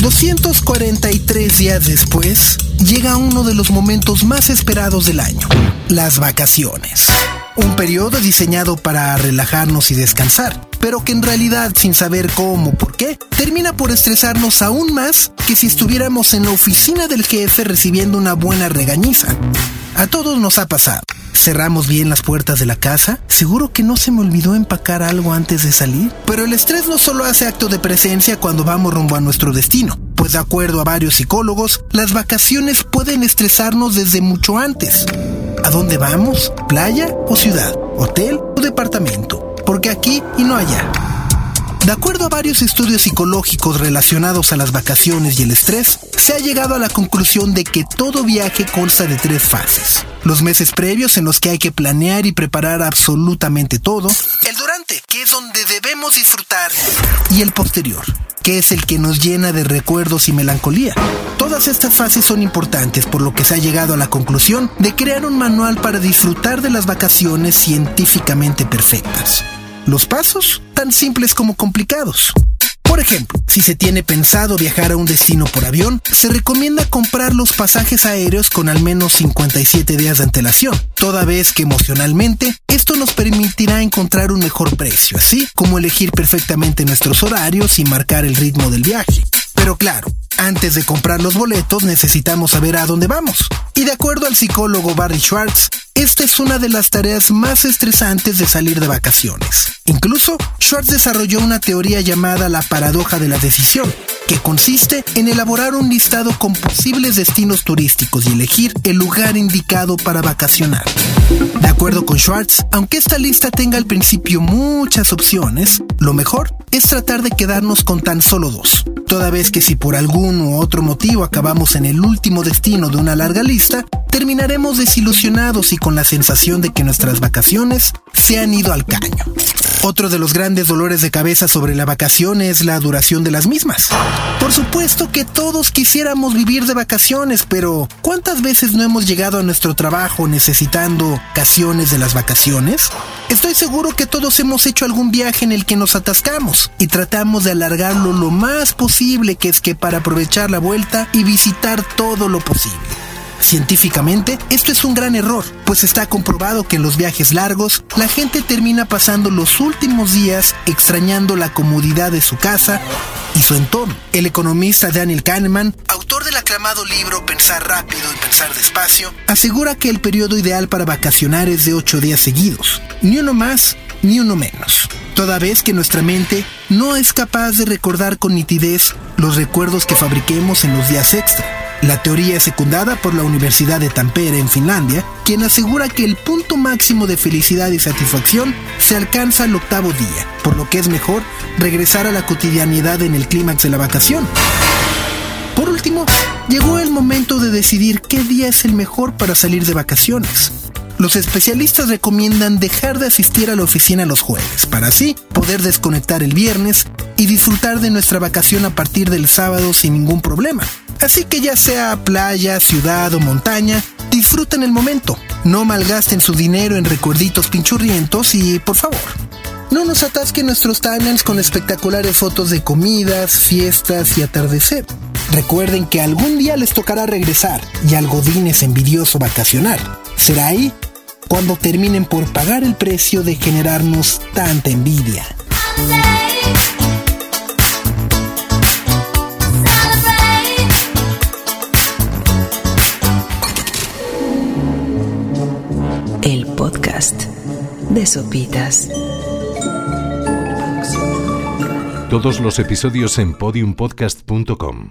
243 días después, llega uno de los momentos más esperados del año, las vacaciones. Un periodo diseñado para relajarnos y descansar, pero que en realidad, sin saber cómo por qué, termina por estresarnos aún más que si estuviéramos en la oficina del jefe recibiendo una buena regañiza. A todos nos ha pasado. Cerramos bien las puertas de la casa. Seguro que no se me olvidó empacar algo antes de salir. Pero el estrés no solo hace acto de presencia cuando vamos rumbo a nuestro destino. Pues de acuerdo a varios psicólogos, las vacaciones pueden estresarnos desde mucho antes. ¿A dónde vamos? ¿Playa o ciudad? ¿Hotel o departamento? Porque aquí y no allá. De acuerdo a varios estudios psicológicos relacionados a las vacaciones y el estrés, se ha llegado a la conclusión de que todo viaje consta de tres fases. Los meses previos en los que hay que planear y preparar absolutamente todo. El durante, que es donde debemos disfrutar. Y el posterior, que es el que nos llena de recuerdos y melancolía. Todas estas fases son importantes, por lo que se ha llegado a la conclusión de crear un manual para disfrutar de las vacaciones científicamente perfectas. Los pasos, tan simples como complicados. Por ejemplo, si se tiene pensado viajar a un destino por avión, se recomienda comprar los pasajes aéreos con al menos 57 días de antelación, toda vez que emocionalmente esto nos permitirá encontrar un mejor precio, así como elegir perfectamente nuestros horarios y marcar el ritmo del viaje. Pero claro, antes de comprar los boletos necesitamos saber a dónde vamos. Y de acuerdo al psicólogo Barry Schwartz, esta es una de las tareas más estresantes de salir de vacaciones. Incluso, Schwartz desarrolló una teoría llamada la paradoja de la decisión, que consiste en elaborar un listado con posibles destinos turísticos y elegir el lugar indicado para vacacionar. De acuerdo con Schwartz, aunque esta lista tenga al principio muchas opciones, lo mejor es tratar de quedarnos con tan solo dos, toda vez que si por algún u otro motivo acabamos en el último destino de una larga lista, terminaremos desilusionados y con la sensación de que nuestras vacaciones se han ido al caño. Otro de los grandes dolores de cabeza sobre la vacación es la duración de las mismas. Por supuesto que todos quisiéramos vivir de vacaciones, pero ¿cuántas veces no hemos llegado a nuestro trabajo necesitando vacaciones de las vacaciones? Estoy seguro que todos hemos hecho algún viaje en el que nos atascamos y tratamos de alargarlo lo más posible que es que para aprovechar la vuelta y visitar todo lo posible. Científicamente, esto es un gran error, pues está comprobado que en los viajes largos, la gente termina pasando los últimos días extrañando la comodidad de su casa y su entorno. El economista Daniel Kahneman, autor del aclamado libro Pensar rápido y pensar despacio, asegura que el periodo ideal para vacacionar es de 8 días seguidos, ni uno más ni uno menos, toda vez que nuestra mente no es capaz de recordar con nitidez los recuerdos que fabriquemos en los días extra. La teoría es secundada por la Universidad de Tampere en Finlandia, quien asegura que el punto máximo de felicidad y satisfacción se alcanza al octavo día, por lo que es mejor regresar a la cotidianidad en el clímax de la vacación. Por último, llegó el momento de decidir qué día es el mejor para salir de vacaciones. Los especialistas recomiendan dejar de asistir a la oficina los jueves, para así poder desconectar el viernes y disfrutar de nuestra vacación a partir del sábado sin ningún problema. Así que ya sea playa, ciudad o montaña, disfruten el momento. No malgasten su dinero en recuerditos pinchurrientos y, por favor, no nos atasquen nuestros timelines con espectaculares fotos de comidas, fiestas y atardecer. Recuerden que algún día les tocará regresar y al godines envidioso vacacionar. Será ahí cuando terminen por pagar el precio de generarnos tanta envidia. El podcast de Sopitas. Todos los episodios en podiumpodcast.com.